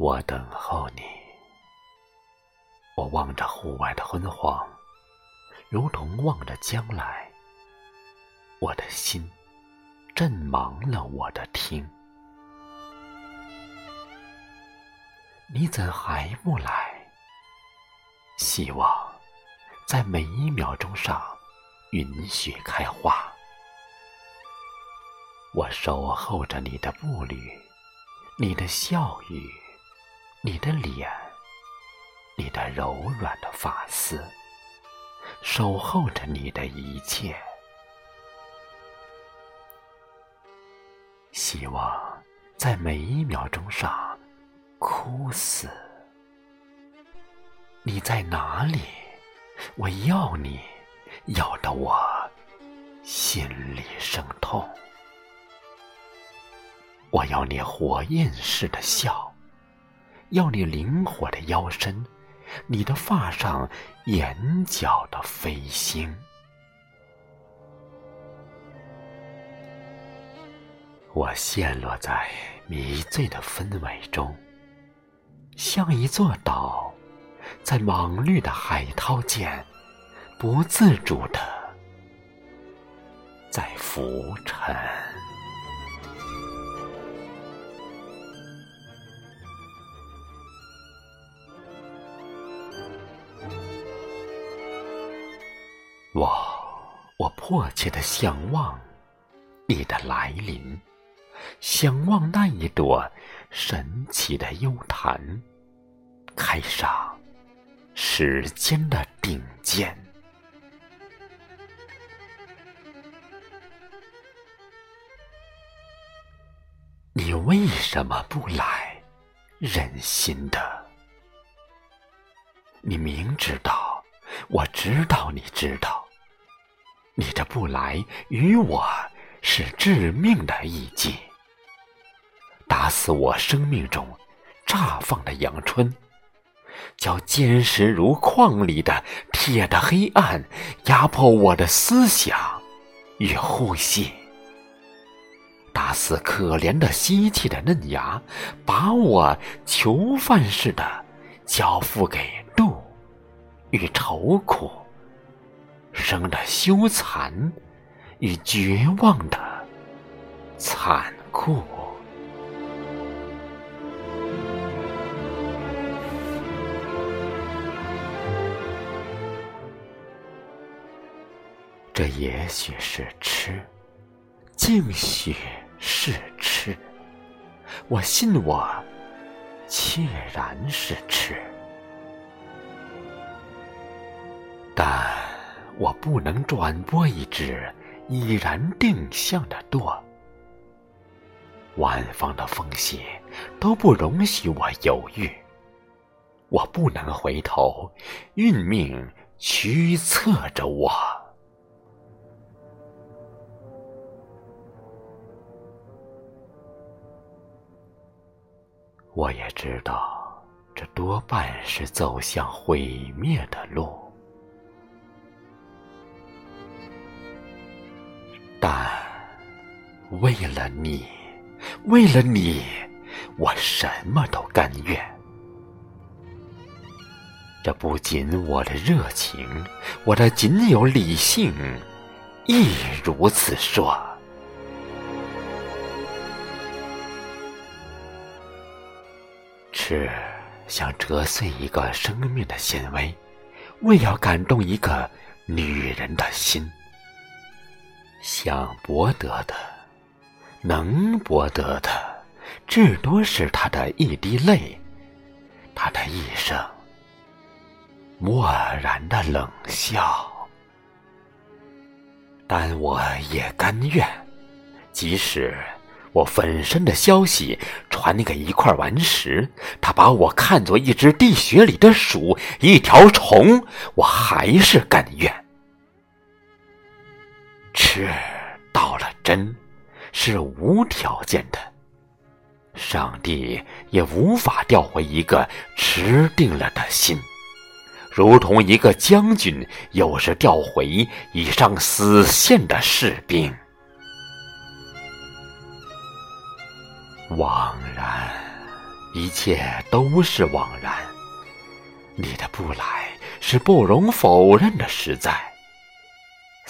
我等候你。我望着户外的昏黄，如同望着将来。我的心震忙了我的听。你怎还不来？希望在每一秒钟上允许开花。我守候着你的步履，你的笑语，你的脸。你的柔软的发丝，守候着你的一切。希望在每一秒钟上枯死。你在哪里？我要你，要得我心里生痛。我要你火焰似的笑，要你灵活的腰身。你的发上眼角的飞星，我陷落在迷醉的氛围中，像一座岛，在莽绿的海涛间，不自主的在浮沉。我，我迫切的向往你的来临，向往那一朵神奇的幽檀，开上时间的顶尖。你为什么不来？忍心的，你明知道。我知道，你知道，你这不来与我是致命的一击，打死我生命中绽放的阳春，叫坚实如矿里的铁的黑暗压迫我的思想与呼吸，打死可怜的吸气的嫩芽，把我囚犯似的交付给。与愁苦，生的羞惭与绝望的残酷。这也许是痴，竟许是痴。我信我，切然是痴。但我不能转播一只已然定向的舵，万方的风险都不容许我犹豫。我不能回头，运命驱策着我。我也知道，这多半是走向毁灭的路。为了你，为了你，我什么都甘愿。这不仅我的热情，我的仅有理性亦如此说。是想折碎一个生命的纤维，为要感动一个女人的心。想博得的，能博得的，至多是他的一滴泪，他的一声漠然的冷笑。但我也甘愿，即使我粉身的消息传给一块顽石，他把我看作一只地穴里的鼠，一条虫，我还是甘愿。吃到了真，是无条件的。上帝也无法调回一个持定了的心，如同一个将军有时调回已上死线的士兵。枉然，一切都是枉然。你的不来是不容否认的实在。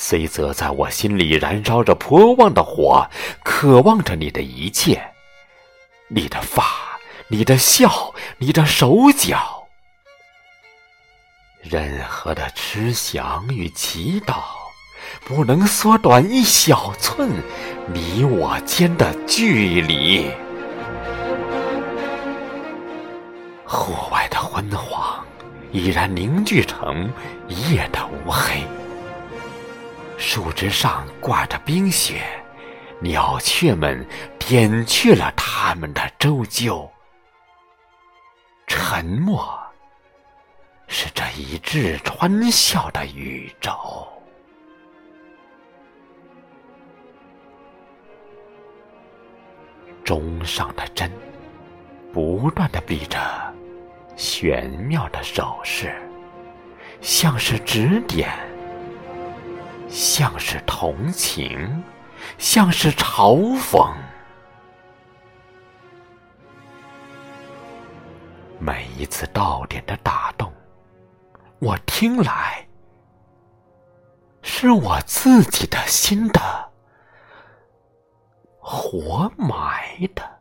虽则在我心里燃烧着颇旺的火，渴望着你的一切，你的发，你的笑，你的手脚，任何的痴想与祈祷，不能缩短一小寸你我间的距离。户外的昏黄已然凝聚成夜的乌黑。树枝上挂着冰雪，鸟雀们点去了它们的啁啾。沉默是这一致欢笑的宇宙。钟上的针不断的比着玄妙的手势，像是指点。像是同情，像是嘲讽。每一次到点的打动，我听来是我自己的心的活埋的。